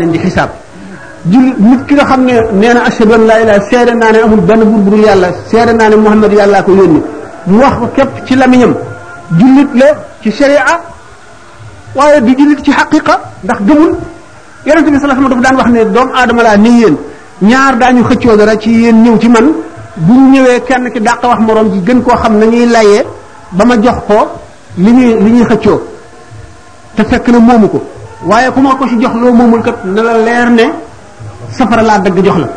leen di xisaab jul nit ki nga xam ne nee na ashhadu an laa ilaaha seede naa ne amul benn buur bu dul yàlla seede naa ne Muhammad yàllaa ko yónni mu wax ko képp ci lamiñam jullit la ci sharia waaye du jullit ci xaqiqa ndax gëmul yonente bi sallallahu alayhi wasallam dafa daan wax ne doomu aadama laa ni yéen ñaar daañu xëccoo dara ci yéen ñëw ci man bu ñu ñëwee kenn ki dàq wax moroom ji gën koo xam nañuy layee ba ma jox ko li ñuy li ñuy xëccoo te fekk na moomu ko waaye ku ma ko si jox loo moomul kat na la leer ne safara laa dagg jox la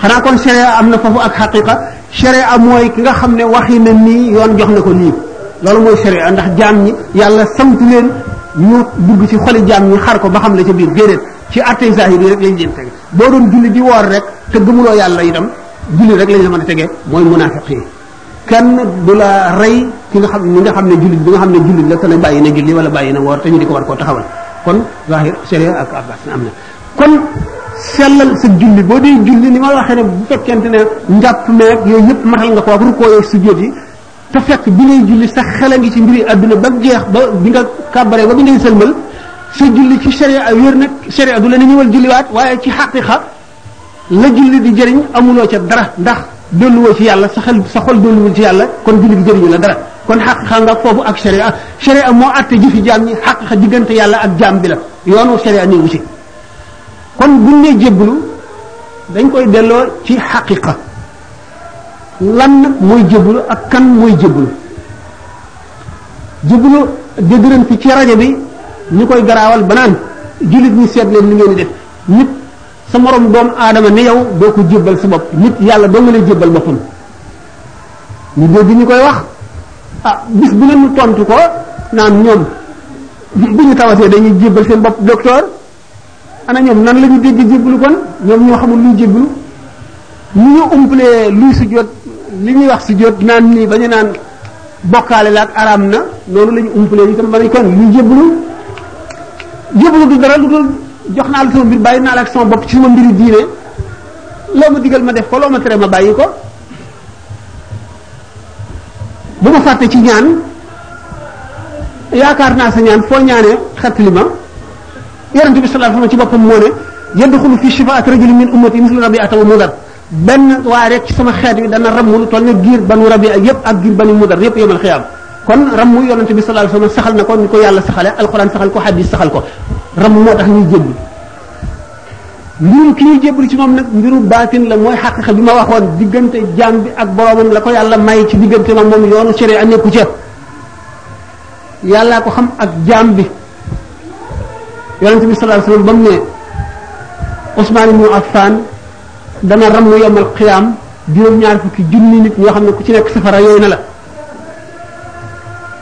xanaa kon sharia am na foofu ak xaqiqa sharia mooy ki nga xam ne waxi na nii yoon jox na ko nii loolu mooy sharia ndax jaam ñi yàlla sant leen ñu dugg ci xoli jaam ñi xar ko ba xam la ca biir déedéet ci attey zahir yi rek lañ leen tege boo doon julli di woor rek te gëmuloo yàlla itam julli rek lañ la mën a tege mooy munaafiq yi kenn du la rey ki nga xam ni nga xam ne jullit bi nga xam ne jullit la te ne bàyyi na julli wala bàyyi na woor te ñu di ko war koo taxawal kon zahir sharia ak abbas am na kon sellal sa julli boo dee julli ni ma waxee ne bu fekkente ne njàpp meeg yooyu yëpp matal nga ko ak rukkoo yeeg sujjóot yi te fekk bi ngay julli sa xel a ngi ci mbiri àdduna ba jeex ba bi nga kàbbaree ba bi ngay sëlmal sa julli ci sharia wér nag sharia du la ne ñëwal julliwaat waaye ci xaqiqa la julli di jëriñ amuloo ca dara ndax delluwoo ci yàlla sa xel sa xol delluwul ci yàlla kon julli di jëriñu la dara kon xaq xam nga foofu ak sharia sharia moo àtte jëfi jaam ñi xaq xa diggante yàlla ak jaam bi la yoonu sharia néewu ci kon buñ ne jébbalu dañ koy delloo ci xaqiqa lan mooy jébbalu ak kan mooy jébbalu jébbalu dégëran fi ci rajo bi ñu koy garaawal banaan jullit ñi seet leen li ngeen di def nit sa morom doomu aadama ni yow doo ko jébbal sa bopp nit yàlla doo nga lay jébbal boppam ñu dégg ñu koy wax ah bis bu leen ñu tontu ko naan ñoom bu ñu tawatee dañuy jébbal seen bopp docteur ana ñoom nan la ñu dégg jébbalu kon ñoom ñoo xamul luy jébbalu ni ñu umpalee luy sujjóot li ñuy wax sujjóot naan nii ba ñu naan bokkaale la ak araam na noonu la ñu umpalee itam ba nañ kon lu jébbalu jébbalu du dara lu dul jox naa la sama mbir bàyyi naa la ak sama bopp ci sama mbiri diine loo ma digal ma def ko loo ma tere ma bàyyi ko bu ma fàtte ci ñaan yaakaar naa sa ñaan foo ñaanee xettali ma yonent bi sallallahu alayhi wasallam ci boppam moo ne yadxulu fi shifaat rajulin min ummati mislu rabi'ata wa mudar benn waaye rek ci sama xeet wi dana rammu lu toll ne giir banu rabi'a yëpp ak giir banu mudar yëpp yawmal xiyaam kon rammu yonent bi sallallahu alayhi wasallam saxal na ko ni ko yàlla saxale alquran saxal ko hadis saxal ko rammu moo tax ñuy jébbi mbirum ki ñuy jébbal ci moom nag mbiru baatin la mooy xaqiqa bi ma waxoon diggante jaam bi ak boromam la ko yàlla may ci diggante moom moom yoonu séré a nekku ca yàllaa ko xam ak jaam bi yonente bi sallallahu alayhi wasallam ba mu ne Usmaan ibnu Affan dana ram mu yomal xiyaam juróom-ñaar fukki junni nit ñoo xam ne ku ci nekk safara yooyu na la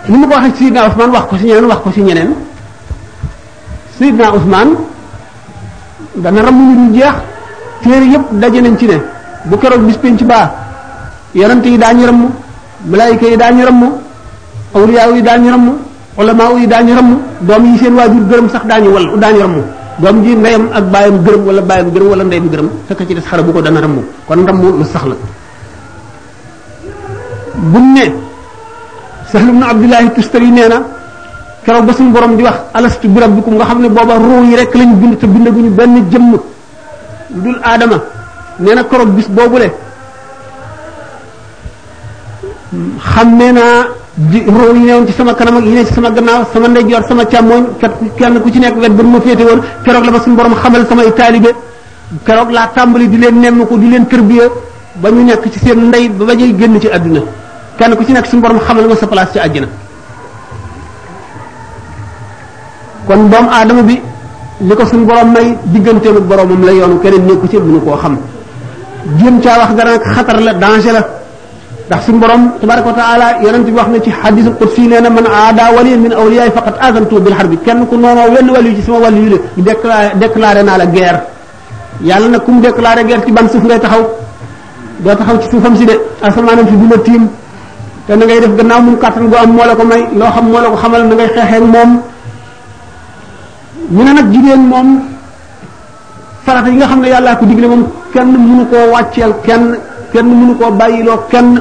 ni mu ko waxee ci Seydina Usmaan wax ko ci ñeneen wax ko ci ñeneen Seydina Usmaan dana ram mu ñu jeex téere yëpp daje nañ ci ne bu keroog bis penc baa yonente yi daañu ram malaayika yi daañu ramm awliyaaw yi daañu ramm ulamaaw yi daañu ramm doom yi seen waajur gërëm sax daañu wal daañu ramm doom ji ndeyam ak baayam gërëm wala baayam gërëm wala ndeyam gërëm fekk ci des xara bu ko dana ramm kon ramm lu sax la buñ ne Sahl ibn Abdullahi Tustari nee na keroog ba suñu borom di wax alastu bi rabbikum nga xam ne booba ruu yi rek lañ bind te bindaguñu benn jëmm lu dul aadama nee na koroog bis boobule xam ne naa ji roo yi newoon ci sama kanam ak yi ne ci sama gannaaw sama ndeyjoor sama càmmooñ kat kenn ku ci nekk wet ba nu ma féete woon keroog la ma suñu borom xamal samay taalibe keroog laa tàmbali di leen nemm ko di leen tërbiya ba ñu nekk ci seen ndey ba ba ñuy génn ci àdduna kenn ku ci nekk suñu borom xamal ma sa place ci àddina kon doomu aadama bi li ko suñ borom may digganteem ak boromam la yoonu keneen nekku ci mënu koo xam jéem caa wax dara nag xatar la danger la ndax suñ borom tabaraka wa taala yonent bi wax na ci xadisul qudsi nee na man aada waliyan min awliyaay faqat azantu bil harbi kenn ku noonoo wenn wàllu ci sama wàllu yu le déclaré déclaré naa la guerre yàlla nag ku mu déclaré guerre ci ban suuf ngay taxaw doo taxaw ci suufam si de asamaanam si du la tiim te na ngay def gannaaw mun kàttan bu am moo la ko may loo xam moo la ko xamal na ngay xeexee moom ñu ne nag jigéen moom farata yi nga xam ne yàllaa ko digle moom kenn mënu koo wàcceel kenn kenn mënu koo bàyyiloo kenn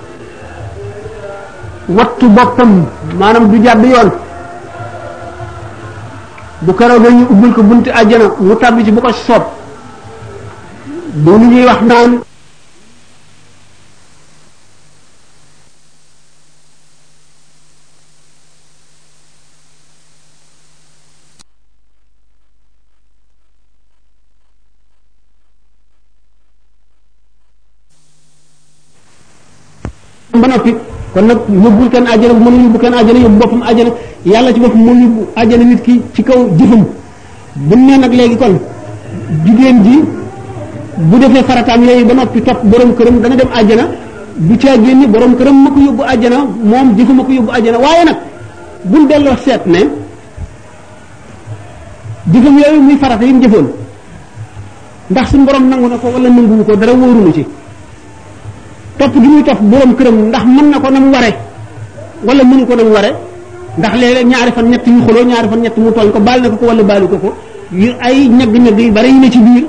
wattu boppam maanaam du jàdd yoon bu keroog ñu ubbil ko bunti àjjana mu tàbbi ci bu ko soob du lu ñuy wax naan ba noppi kon nag yóbbul kenn àjjana bu mën a yóbbu kenn àjjana yóbbu boppam àjjana yàlla ci boppam moo yóbbu àjjana nit ki ci kaw jëfam bu ne nag léegi kon jigéen ji bu defee farataam yooyu ba noppi topp borom këram dana dem àjjana du caa génni borom këram ma ko yóbbu àjjana moom jëfam ma ko yóbbu àjjana waaye nag buñ delloo seet ne diggam yooyu muy farata yi mu jëfoon ndax suñu borom nangu na ko wala nanguwu ko dara wóorunu ci topp gi muy topp borom këram ndax mën na ko na mu ware wala mënu ko na mu ware ndax léeg-léeg ñaari fan ñett yu xuloo ñaari fan ñett mu tooñ ko baal na ko ko wala baalu ko ko yu ay ñagg-ñagg yu bari yu ne ci biir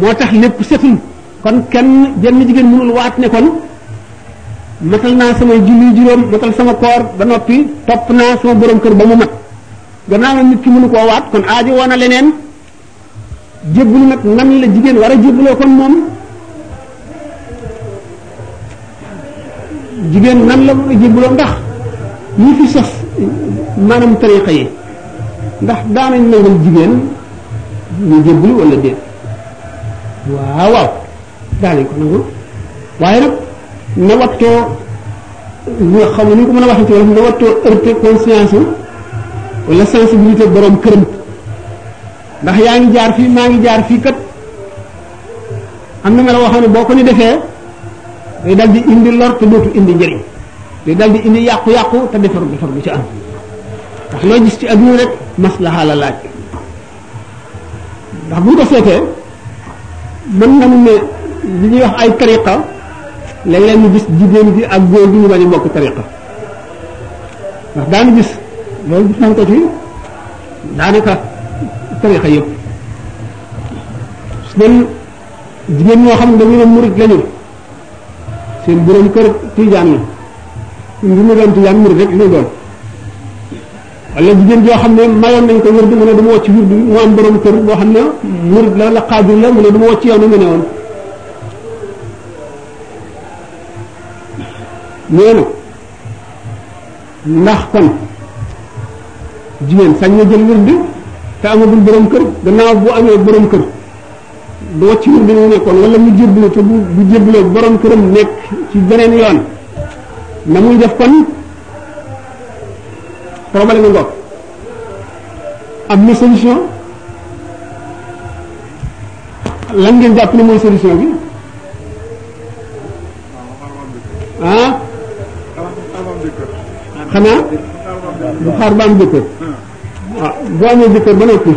moo tax lépp setul kon kenn jenn jigéen mënul waat ne kon matal naa sama julli juróom matal sama koor ba noppi topp naa sama borom kër ba mu mat gannaaw nag nit ki mënu koo waat kon aajo woon na leneen jébbalu nag nan la jigéen war a jébbaloo kon moom jigéen nan la mën a jébbaloo ndax ñi fi sas maanaam tariqa yi ndax daanañ nangal jigéen ñu jébbalu wala déet waaw waaw daanañ ko nangul waaye nag na wattoo nga xam ne ni ko mën a waxee ci wolof na wattoo heurté conscience wala sensibilité borom këram ndax yaa ngi jaar fii maa ngi jaar fii kat am na melo woo xam ne boo ko ni defee day dal di indi lor te dootu indi njëriñ day dal di indi yàqu-yàqu te defar defar bu ci am ndax loo gis ci adduna rek maslaha la laaj ndax bu ñu ko seetee mën na mu ne li ñuy wax ay tariqa léeg-léeg ñu gis jigéen bi ak góor bi ñu bañ a bokk tariqa ndax daanu gis loolu gis nañ ko ci daanaka tarixa yëpp su leen jigéen ñoo xam ne dañu ne murit lañu seen borom kër tijaan la ñun du ñu doon tijaan murit rek ñu doon wala jigéen joo xam ne mayoon nañ ko wér bi mu ne du ma wàcc wér bi mu am borom kër boo xam ne murit la la xaadir la mu ne du ma wàcc yow ni mu ne woon nee na ndax kon jigéen sañ na jël wird te amagul borom kër gannaaw bu amee borom kër du wacc wird bi mu nekkoon wala mu jébbalu te bu bu jébbaloo borom këram nekk ci beneen yoon na muy def kon problème na ngoog am na solution lan ngeen jàpp ne mooy solution bi ah xanaa bu xaar ba am jëkkër waaw boo amee jëkkër ba noppi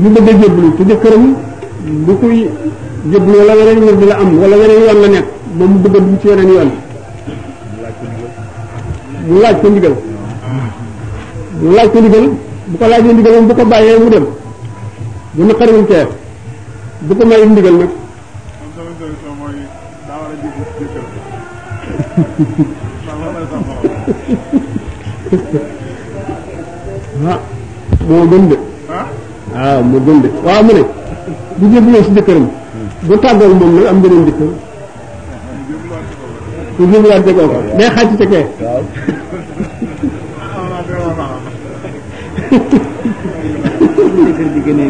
mu bëgg a jébbalu te jëkkëram bu koy jébbalu wala weneen wér di la am wala weneen yoon la nekk moom mu bëgg a dugg ci weneen yoon mu laaj ko ndigal mu laaj ko ndigal bu ko laajee ndigal moom bu ko bàyyee mu dem bu naqariwul tee bu ko mayul ndigal nag ah moo gën de waaw moo gën de waaw mu ne bu jébbaloo si jëkkëram bu tàggoog moom nag am beneen jëkkër bu jébalaat te kooka day xàcc te kee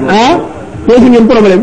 ah pose ngeen problème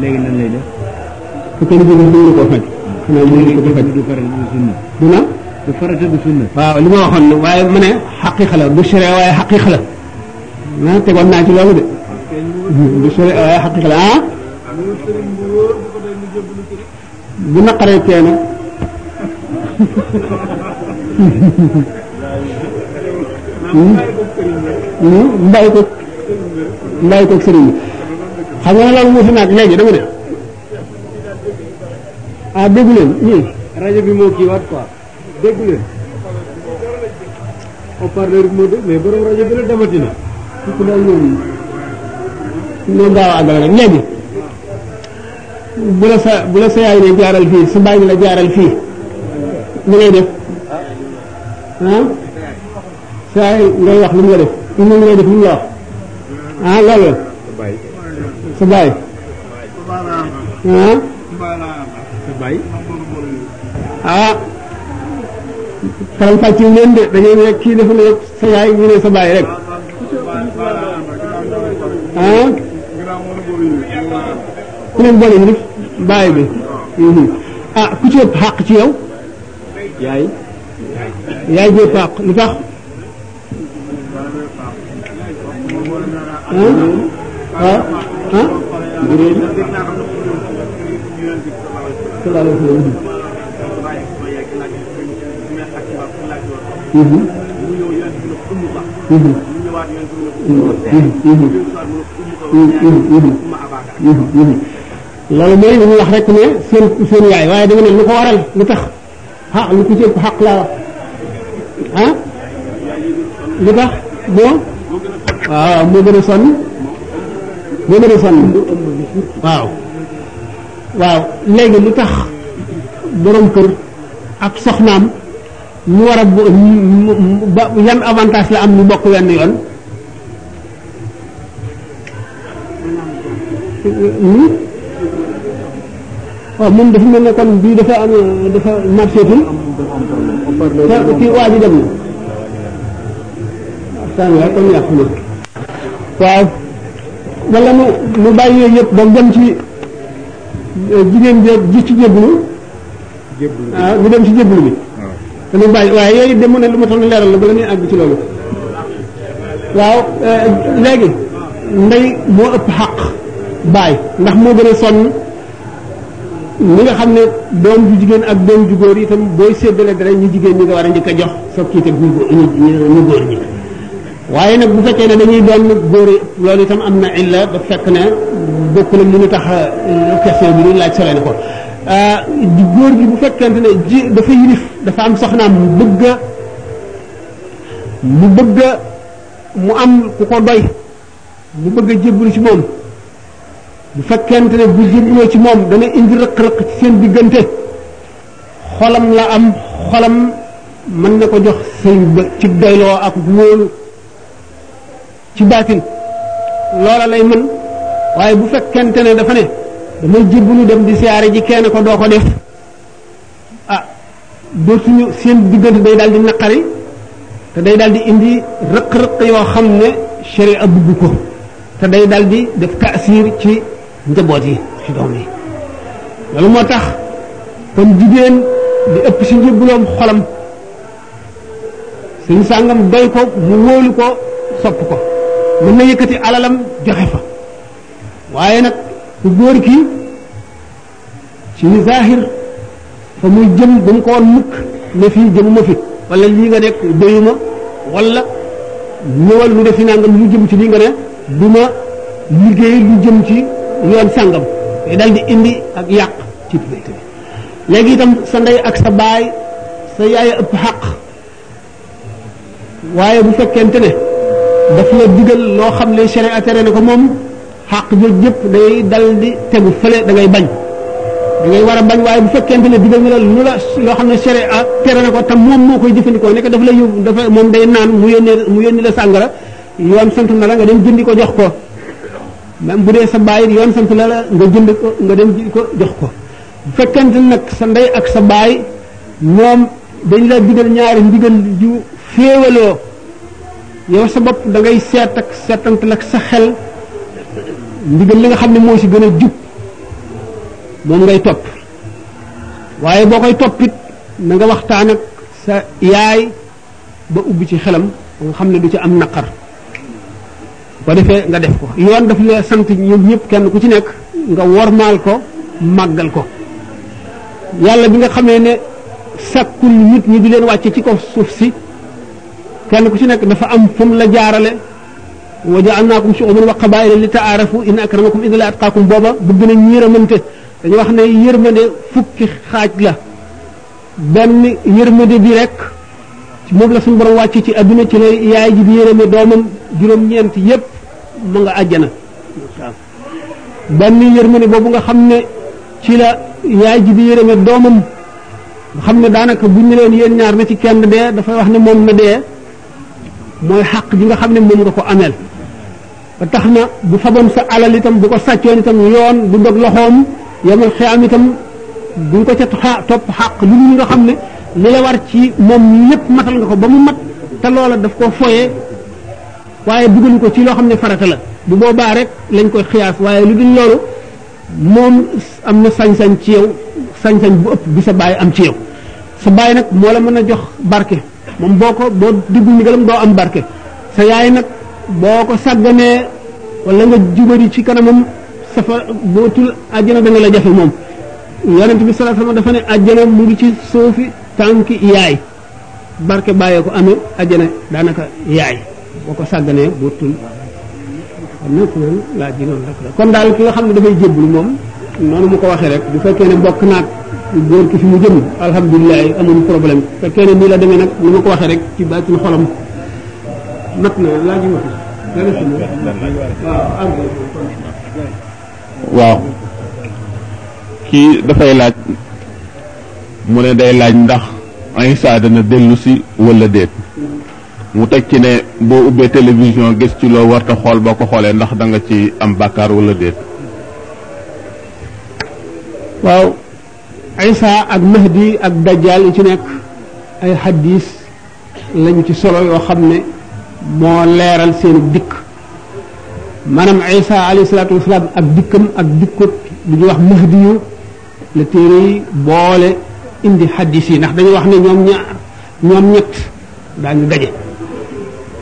léegi nan lay def su ko liggéey mën na koo faj xanaa mën na ko faj du faral du sunna du na du farata du sunna waaw li ma waxoon ne waaye mu ne xaqiqa la du sere waaye xaqiqa la ah tegoon naa ci loolu de du sere waaye xaqiqa la ah bu naqaree tee nag mbàyyi ko mbàyyi ko sëriñ bi xam nga ne loolu moo fi naag léegi dama ne ah dégg leen ñii rajo bi moo kii waat quoi dégg leen haut-parleur bi moo dégg mais borom rajo bi la demati na fukk daal ñoom ñoom daaw àggale rek léegi bu la sa bu la sa yaay ne jaaral fii sa baay ne la jaaral fii li ngay def ah sa yaay ngay wax lu mu la def li mu ngay def lu mu la wax ah loolu la sa baay ah ah faram fàcce leen de da ngeen rek kii dafa ne sa yaay ñu ne sa baay rek ah ku leen boole ñu def baay bi ah ku ci ëpp xàq ci yow yaay yaay ji ëpp xàq lu tax loolu mooy li ñu wax rek ne seen seen yaay waaye da nga ne lu ko waral lu tax ah lu ko ci ëpp xaq laa wax ah lu tax moo waaw moo gën a sonn moo gën a sonn waaw waaw léegi lu tax borom kër ak soxnaam mu war a bo- mu- mu- ba yan avantage la am ñu bokk wenn yoon waaw moom dafa mel ne kon bii dafa am dafa marché tul te kii waa ji dem na waxtaan waaye kon yàqu na waaw wala mu mu bàyyi yooyu yëpp ba dem ci jigéen jë ji ci jéblu jébbalu bi ah ñu dem ci jébbalu bi waaw te lu bàyyi waaye yooyu de mu ne lu ma tax na leeral la bala ñuy àgg ci loolu waaw eh, léegi ndey moo ëpp xaq baay ndax moo gën a sonn ñi nga xam ne doom ju jigéen ak doom ju góor yi itam booy séddale dara ñu jigéen ñi nga war a njëkk a jox soog kii te ñu góor ñu góor ñi waaye nag bu fekkee ne dañuy doon góor yi loolu itam am na illa ba fekk ne bokk na mënu tax question bi ñu laaj sore na ko góor gi bu fekkente ne ji dafa yilif dafa am soxnaam mu bëgg a mu bëgg a mu am ku ko doy mu bëgg a jébbalu ci moom bu fekkente ne bu jébbaloo ci moom dana indi rëq-rëq ci seen diggante xolam la am xolam mën na ko jox sëñ ba ci doyloo ak wóolu ci baatin loola lay mën waaye bu fekkente ne dafa ne damay jébbalu dem di siyaare ji kenn ko doo ko def ah dootuñu seen diggante day daal di naqari te day daal di indi rëq-rëq yoo xam ne sharia bëgg ko te day daal di def taasir ci njaboot yi ci doom yi loolu moo tax kon jigéen di ëpp si njëbbuloom xolam suñu sàngam doy ko mu wóolu ko sopp ko mën na yëkkati alalam joxe fa waaye nag ku góor ki ci ni zahir fa muy jëm bu mu ko woon mukk ne fii jëmuma fi wala lii nga nekk doyuma wala ñëwal lu defi nangam lu jëm ci lii nga ne du ma liggéey lu jëm ci yoon sàngam day dal di indi ak yàq ci diggante bi léegi itam sa ndey ak sa baay sa yaay ëpp xaq waaye bu fekkente ne daf la digal loo xam ne sharia tere na ko moom xàq jooju yëpp day dal di tegu fële da ngay bañ da ngay war a bañ waaye bu fekkente ne digal na la lu la loo xam ne sharia tere na ko te moom moo koy jëfandikoo nekk daf la yóbbu dafa moom day naan mu yónnee mu yónni la sàngara yoon sant na la nga dem jëndi ko jox ko même bu dee sa bàyyi yoon sant na la nga jënd ko nga dem ji ko jox ko bu fekkente nag sa ndey ak sa baay ñoom dañ la digal ñaari ndigal yu féewaloo yow sa bopp da ngay seet ak seetantal ak sa xel ndigal li nga xam ne moo si gën a jub moom ngay topp waaye boo koy toppit na nga waxtaan ak sa yaay ba ubbi ci xelam nga xam ne du ci am naqar ko defee nga def ko yoon daf la sant ñoom ñëpp kenn ku ci nekk nga wormaal ko màggal ko yàlla bi nga xamee ne sàkkul nit ñi di leen wàcce ci kaw suuf si kenn ku ci nekk dafa am fu mu la jaarale wa ja'alnaakum shu'uban wa qabaa'ila li ta'aarafu inna akramakum inda Llaahi atqaakum booba bëgg na ñiiramante dañu wax ne yërmande fukki xaaj la benn yërmande bi rek moom la suñu borom wàcc ci adduna ci la yaay ji di yërëme doomam juróom-ñeent yépp ma nga àjjana benn yërmande boobu nga xam ne ci la yaay ji di yërëme doomam nga xam ne daanaka buñ ne leen yéen ñaar na ci kenn dee dafay wax ne moom na dee mooy xàq ji nga xam ne moom nga ko ameel ba tax na bu faboon sa alal itam bu ko sàccoon itam yoon du dog loxoom yomal xiyaam itam duñ ko ca xa topp xàq lu ñu nga xam ne li la war ci moom lépp matal nga ko ba mu mat te loola daf koo foyee waaye dugal ko ci loo xam ne farata la bu boobaa rek lañ koy xiyaas waaye lu dul loolu moom am na sañ-sañ ci yow sañ-sañ bu ëpp bi sa baay am ci yow sa baay nag moo la mën a jox barke moom boo ko boo diggu ndigalam doo am barke sa yaay nag boo ko sàgganee wala nga jubari ci kanamam safa bootul àjjana dana la jafe moom yonent bi sallallahu alayhi wasallam dafa ne àjjana mu ngi ci suufi tànki yaay barke bàyyee ko amee àjjana daanaka yaay boo ko sàgganee boo tul kon nag loolu laaj bi noonu rek la kon daal ki nga xam ne dafay jébbalu moom noonu mu ko waxee rek bu fekkee ne bokk naag góor ki fi mu jëm alhamdulilah amul problème bu fekkee ne nii la demee nag ni ma ko waxee rek ci baatin xolam mat na laaj yi wax dara si moom waaw am waaw kii dafay laaj mu ne day laaj ndax Isa dana dellu si wala déet mu teg ci ne boo ubbee télévision gis ci loo warta xool boo ko xoolee ndax da nga ci am bàkkaar wala déet waaw Isa ak Mahdi ak Dajjal yi ci nekk ay xaddiis lañu ci solo yoo xam ne moo leeral seen dikk maanaam Isa alayhi salaatu wasalaam ak dikkam ak dikkut lu ñuy wax Mahdi yu la téere yi boole indi xaddiis yi ndax dañu wax ne ñoom ñaar ñoom ñett daañu daje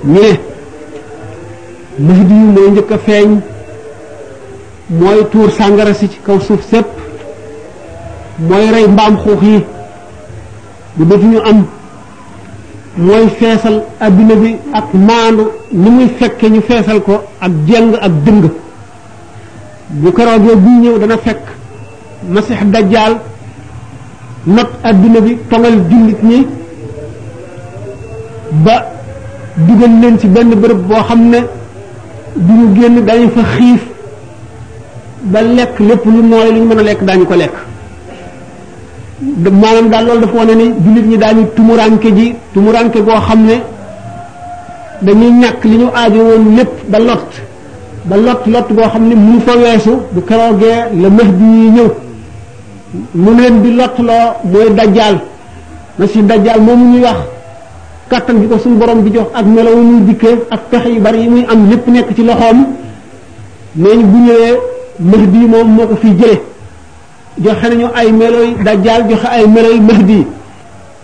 ñu ne mahdi yu mooy njëkk a feeñ mooy tuur sàngara si ci kaw suuf sépp mooy rey mbaam xuux yi bu dootuñu am mooy feesal adduna bi ak maandu ni muy fekke ñu feesal ko ak jeng ak dëng bu keroogee buy ñëw dana fekk masix dajjaal not adduna bi tongal jullit ñi ba dugal leen ci benn bërëb boo xam ne du ñu génn dañu fa xiif ba lekk lépp lu nooy lu ñu mën a lekk daañu ko lekk maanaam daal loolu dafa wane ni jullit ñi daañu tumuranke ji tumuranke goo xam ne dañuy ñàkk li ñu aajo woon lépp ba lot ba lott lott boo xam ne mënu fa weesu bu keroogee la mex bi ñëw mu leen di lott loo mooy dajjaal na si dajjaal moomu ñuy wax kàttan bi ko suñu borom bi jox ak melawu muy dikkee ak pexe yu bari yi muy am lépp nekk ci loxoom nee ñu bu ñëwee mahdi moom moo ko fiy jële joxe nañu ay meloy dajjaal joxe ay meloy mahdi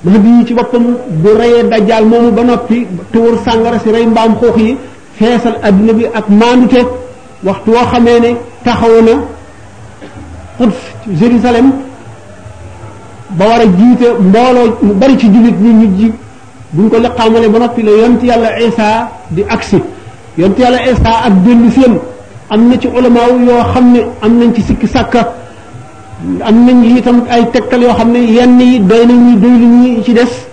mahdi yi ci boppam bu reyee dajjaal moomu ba noppi tuur sàngara si rey mbaam xoox yi feesal adduna bi ak maandute waxtu woo xamee ne taxaw na Quds Jérusalem ba war a jiite mbooloo mu bari ci jullit ñi ñu ji buñ ko liqaamale ba noppi la yont yàlla Isa di agsi yont yàlla Isa ak dellu seen am na ci ulamaaw yoo xam ne am nañ ci sikki sàkka am nañ itam ay tegtal yoo xam ne yenn yi doy nañ ñi doy lu ñi ci des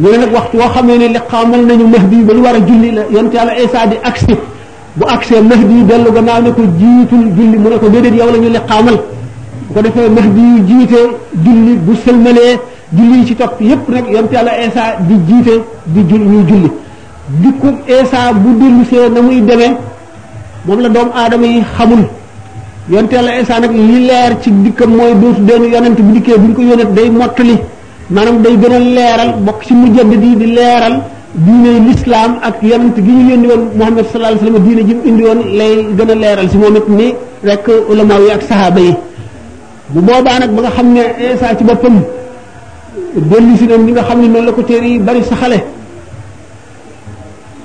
ñu ne nag waxtu woo xamee ne liqaamal nañu mahdi ba lu war a julli la yonent yàlla Isa di agsi bu agsee mahdi dellu gannaaw ne ko jiitul julli mu ne ko déedéet yow la ñu liqaamal bu ko defee mahdi yu jiite julli bu sëlmalee julli yi ci topp yépp nag yonent yàlla Isa di jiite di jul ñuy julli dikku Isa bu dellusee na muy demee moom la doomu aadama yi xamul yonent yàlla Isa nag li leer ci dikkam mooy dootu doon yonent bu dikkee bu ñu ko yonent day mottali maanaam day gën a leeral bokk ci mujaddid yi di leeral diine lislaam ak yonent gi ñu yónni woon Muhammad sallallahu alayhi wasallam diine ji mu indi woon lay gën a leeral si moom it ni rek ulama yi ak sahaaba yi bu boobaa nag ba nga xam ne Isa ci boppam dellu si na li nga xam ne noonu la ko téere yi bari saxale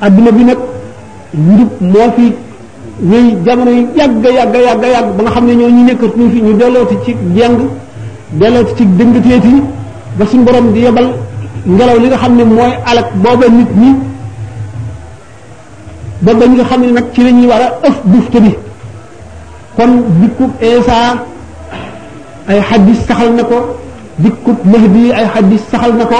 adduna bi nag njub moo fi wéy jamono yi yàgg yàgg yàgg yàgg ba nga xam ne ñoo ñu nekkat ñu fi ñu dellooti ci jeng dellooti ci dëngateet yi ba suñu borom di yebal ngelaw li nga xam ne mooy alak booba nit ñi ba ba ñi nga xam ne nag ci la ñuy war a ëf bufte bi kon dikkub Isa ay xaddis saxal na ko dikkub Mahdi ay xaddis saxal na ko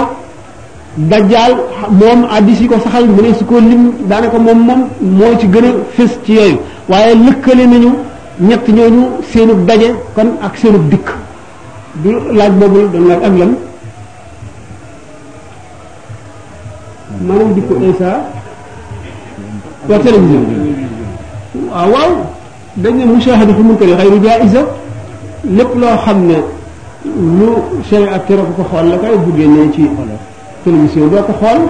dajjaal moom addis yi ko saxal mu ne su ko lim daanaka moom moom moo ci gën a fës ci yooyu waaye lëkkale nañu ñett ñooñu seenub daje kon ak seenub dikk du laaj boobu doon laaj ak lan maanaam dikku Isa waa télévision waaw waaw dañ ne mushahada fi munkari xayru jaiza lépp loo xam ne lu sharia ak tere ko xool la kay bu génnee ci télévision doo ko xool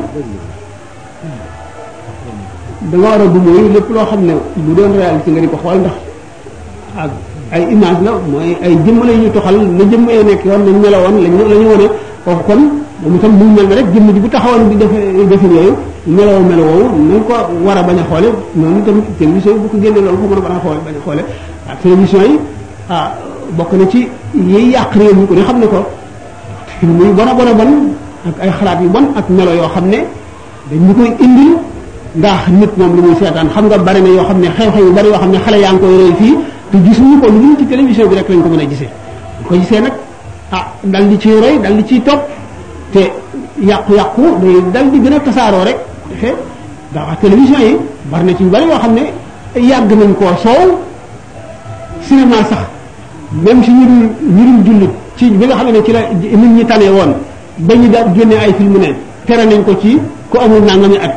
da nga war a dumóoyu lépp loo xam ne lu doon réalité nga di ko xool ndax ak ay image la mooy ay jëmm la ñu toxal na jëmm ay nekk yoon lañ ne la woon lañ la ñu wane kooku kon moom itam mu mel ne rek jëmm ji bu taxawoon di def defin yooyu meloo meloo nañ ko war a bañ a xoole noonu itam télévision yi bu ko génne loolu ko mën a bañ a xoole bañ a xoole ah télévision yi ah bokk na ci yiy yàq réew mi ko ne xam ne ko muy bon a bon a bon ak ay xalaat yu bon ak melo yoo xam ne dañ ñu koy indil ndax nit moom lu muy seetaan xam nga bari na yoo xam ne xew-xew yu bari yoo xam ne xale yaa ngi koy roy fii te gisuñu ko lu dul ci télévision bi rek lañ ko mën a gisee ko gisee nag ah dal di ciy roy dal di ciy topp te yàqu-yàqu day dal di gën a tasaaroo rek defe daaw ak télévision yi bari na ci yu bari yoo xam ne yàgg nañ koo soow cinéma sax même si ñu dul ñu dul jullit ci bi nga xam ne ci la nit ñi tane woon ba ñu daal génne ay film ne tere nañ ko ci ku amul nangami at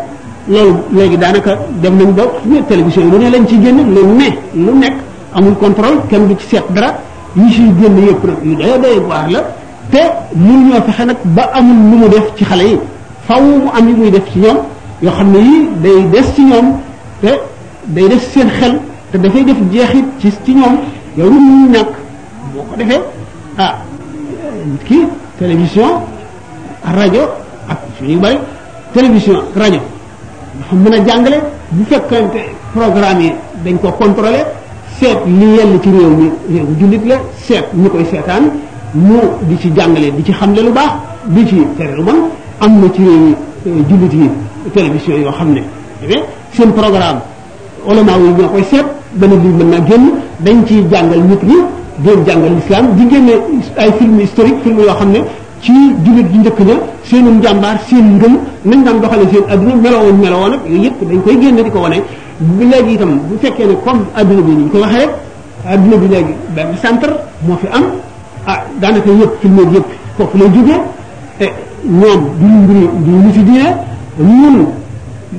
loolu léegi daanaka dem nañ ba télévision yi lu ne lañ ci génne lu ne lu nekk amul contrôle kenn du ci seet dara yi siy génn yëpp nag yu doy doy waar la te mun ñoo fexe nag ba amul lu mu def ci xale yi faw mu am yi muy def ci ñoom yoo xam ne yii day des ci ñoom te day def seen xel te dafay def jeexit ci ci ñoom yow lu mu ñàkk boo ko defee ah nit ki télévision rajo ak yu bari télévision ak rajo dafa mën a jàngale bu fekkante programme yi dañ ko contrôlé seet li yell ci réew mi réew jullit la seet ñu koy seetaan mu di ci jàngale di ci xamle lu baax di ci tere lu bon am na ci réew yi jullit yi télévision yoo xam ne seen programme ulama yi ñoo koy seet benn bi mën naa génn dañ ciy jàngal nit ñi doon jàngal islam di génne ay film historique film yoo xam ne ci jullit ji njëkk ña seenu njàmbaar seen ngëm nañ daan doxale seen adduna melowoon melowoon ak yooyu yëpp dañ koy génne di ko wane bu léegi itam bu fekkee ne comme adduna bi ni ñu ko waxee rek adduna bi léegi benn centre moo fi am ah daanaka yëpp film yëpp foofu lay jógee te ñoom duñu mbiri duñu ñu si diine ñun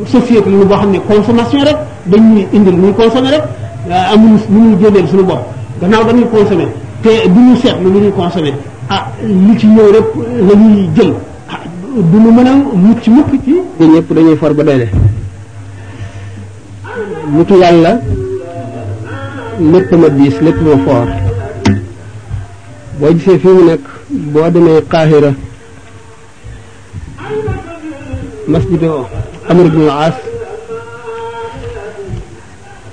société la ñu boo xam ne consommation rek dañuy indil ñuy consommer rek ah, amuñu lu ñuy génneel suñu bopp gannaaw dañuy consommer te du ñu seetlu lu ñuy consommer ah li ci ñëw rek la ñuy jël ah du ñu mën a mucc mukk ci ñun ñëpp dañuy for ba doy de nitu yàlla lépp ma diis lépp ma foor boo gisee fii mu nekk boo demee Qahira masjidu Amr ibn al-As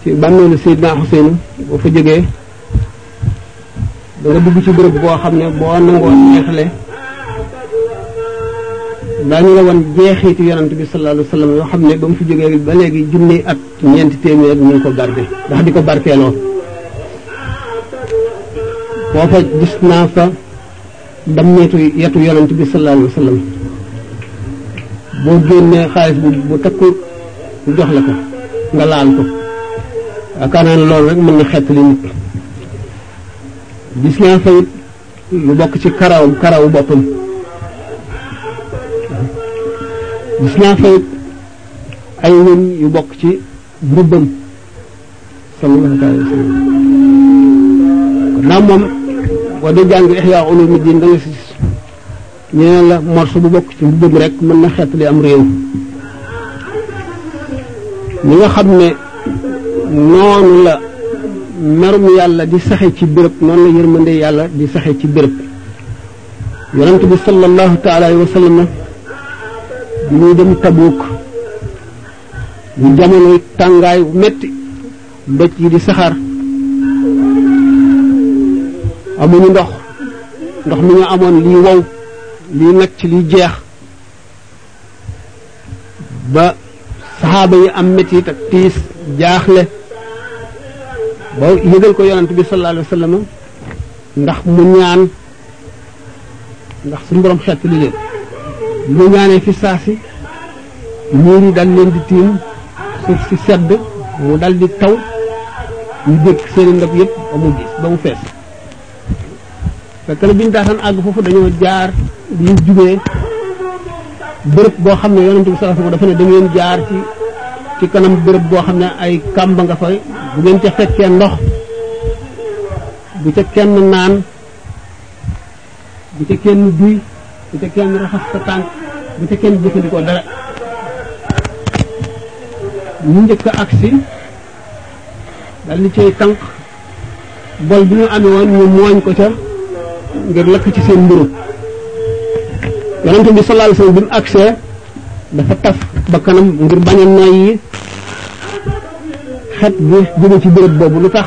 ci bàmmeelu Seydina Xuseyn boo fa jógee da nga dugg ci bërëb boo xam ne boo nangoo neexle daañu la woon jeexiitu yonent bi sallallahu alayhi wa sallam yoo xam ne ba mu fi jógee ba léegi junni at ñeenti téeméer ñu ngi ko garde ndax di ko barkeeloo foofa gis naa fa dammeetu yetu yonent bi sallallahu alayhi wa sallam boo génnee xaalis bu bu takku ñu jox la ko nga laal ko yaakaar naa ne loolu rek mën na xettali nit gis naa fa it lu bokk ci karawam karawu boppam gis naa fa it ay wëñ yu bokk ci mbubbam sallallahu taala wa sallam kon naa moom boo dee jàng Ihya Ulumuddin da nga si ñu ne la morso bu bokk ci mbubbam rek mën na xeet li am réew ñi nga xam ne noonu la merum yàlla di saxe ci béréb noonu la yërmande yàlla di saxe ci béréb yonent bi sallallahu taala wa sallam bi muy dem Tabuuk ñu jamonoy tàngaay wu metti doj yi di saxaar amuñu ndox ndox mi ñu amoon lii wow lii nacc lii jeex ba saxaaba yi am metit ak tiis jaaxle ba yëgal ko yonent bi sallallahu alayhi wa sallam ndax mu ñaan ndax suñu borom xett li leen ñu ñaanee fi saa si niir yi dal leen di tiim suuf si sedd mu dal di taw ñu dëkk seeni ndab yëpp ba mu gis ba mu fees fekk na bi ñu daataan àgg foofu dañoo jaar bi ñu jubee bërëb boo xam ne yonent bi sallallahu alayhi wasallam dafa ne da ngeen jaar ci ci kanam bërëb boo xam ne ay kàmba nga fay bu ngeen ca fekkee ndox bu ca kenn naan bu ca kenn duy bu ca kenn raxas sa tànk bu ca kenn jëfandikoo dara ñu njëkk a agsi dal di cay tànk bol bi ñu amee woon ñu mooñ ko ca ngir lakk ci seen mburu yonente bi sallallahu alayhi wasallam bi mu agsee dafa taf ba kanam ngir bañ a noy yi xet bi jóge ci béréb boobu lu tax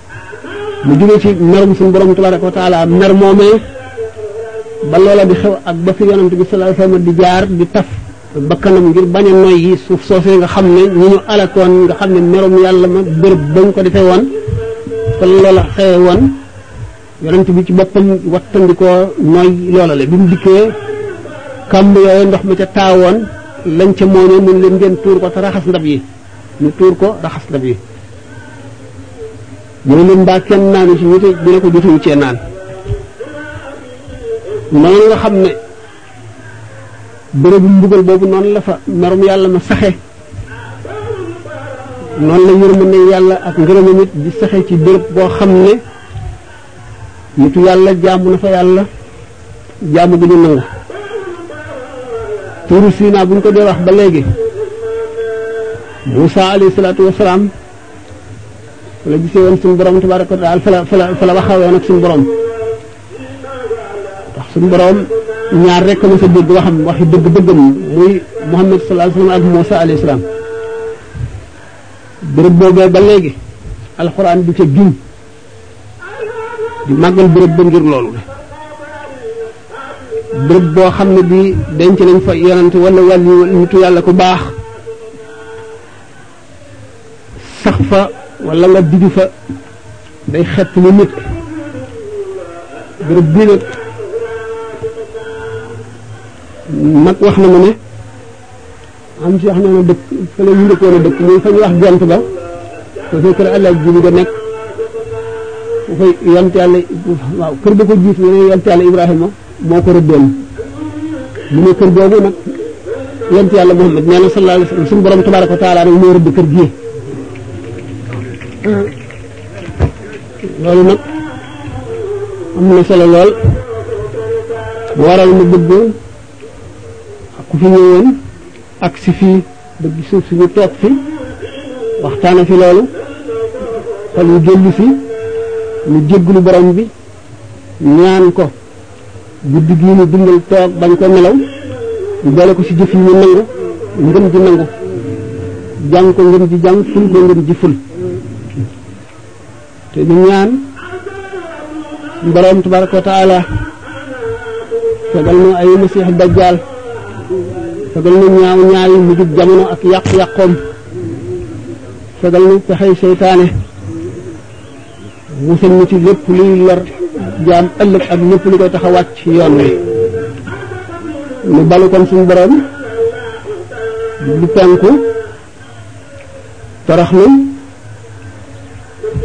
mu jóge ci merum suñu borom tabaraka wa taala mer moomee ba loola di xew ak ba fi yonent bi sallallahu alayhi wasallam di jaar di taf bakkanam ngir bañ a noy yi suuf soosee nga xam ne ñu ñu alakoon nga xam ne merum yàlla ma bërëb ba nga ko defee woon kon loola xewe woon yonent bi ci boppam wattandikoo noy loola la bi mu dikkee kàmb yooyu ndox ma ca taawoon lañ ca mooñee mun leen ngeen tuur ko te raxas ndab yi ñu tuur ko raxas ndab yi mu ne leen mbaa kenn naanu ci ñu te ñu ne ko jotuñu cee naan noonu nga xam ne bërëbu mbugal boobu noonu la fa merum yàlla ma saxe noonu la yërmande yàlla ak ngërëmam it di saxe ci bërëb boo xam ne nitu yàlla jaamu na fa yàlla jaamu gu ñu nangu tuuru Sina bu ñu ko dee wax ba léegi Moussa alayhi salaatu wasalaam fa la gisee woon suñu borom tabaaraka wa taala fa la fa la fa la waxee woon ak suñu borom ndax suñu borom ñaar rek ma sa dégg waxam waxi dëgg-dëggam muy Muhammad sallallahu alayhi wa sallam ak Moussa alayhi salaam béréb boobee ba léegi alxuraan du ca giñ di màggal bërëb ba ngir loolu la bërëb boo xam ne bi denc nañ fa yonante wala wàllu nitu yàlla ku baax sax fa wala nga digg fa day xett lu nit bërëb bii nag mag wax na ma ne am ci wax na ne dëkk fële ñu dëkkoon a dëkk muy fa ñu wax gent ba foofee kër àlla ji bi ga nekk foofee yonte yàlla waaw kër ba ko jiitu ne yonte yàlla ibrahima moo ko rëddoon mu ne kër googu nag yonte yàlla muhammad nee na sallallahu alayhi wa sallam suñu borom tabaraka wa taala nag moo rëdd kër gii loolu nag am na solo lool waral mu bëgg ku fi ñëwoon ak si fii bëgg suuf si ñu toog fi waxtaana fi loolu xol yu jëllu si ñu jégglu borom bi ñaan ko guddi gii ñu dundal toog bañ ko nelaw ñu boole ko si jëf yi ñu nangu ngëm ji nangu jàng ko ngëm ji jàng ful ko ngëm ji ful te ñu ñaan borom tabaraka wa taala fegal nu ay masiix dajjaal fegal nu ñaaw ñaaw yi mujjub jamono ak yàq-yàqoom fegal nu pexey seytaane musal ñu ci lépp luy lor jaam ëllëg ak lépp lu koy tax a wàcc yoon wi nu balu kon suñu borom lu penku tarax nañ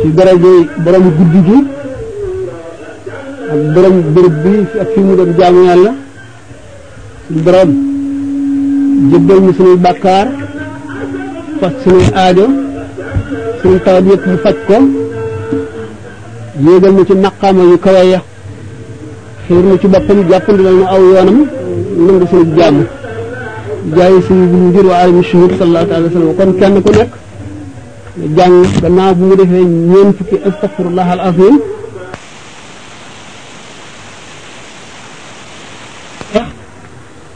ci daraje borom guddi gi ak borom bërëb bi ak fi mu doon jaamu yàlla suñu borom jëbbal ñu suñuy bàkkaar faj suñuy aajo suñu tawat yëpp mu faj ko yéegal na ci maqaama yu kawe ya xiir na ci boppam jàppandilal na aw yoonam nangu suñu jàmm jaayi suñu bu ngir wa alami shuhud sallallahu alayhi wa sallam kon kenn ku nekk jàng gannaaw bu mu defee ñeen fukki astaghfirullah al azim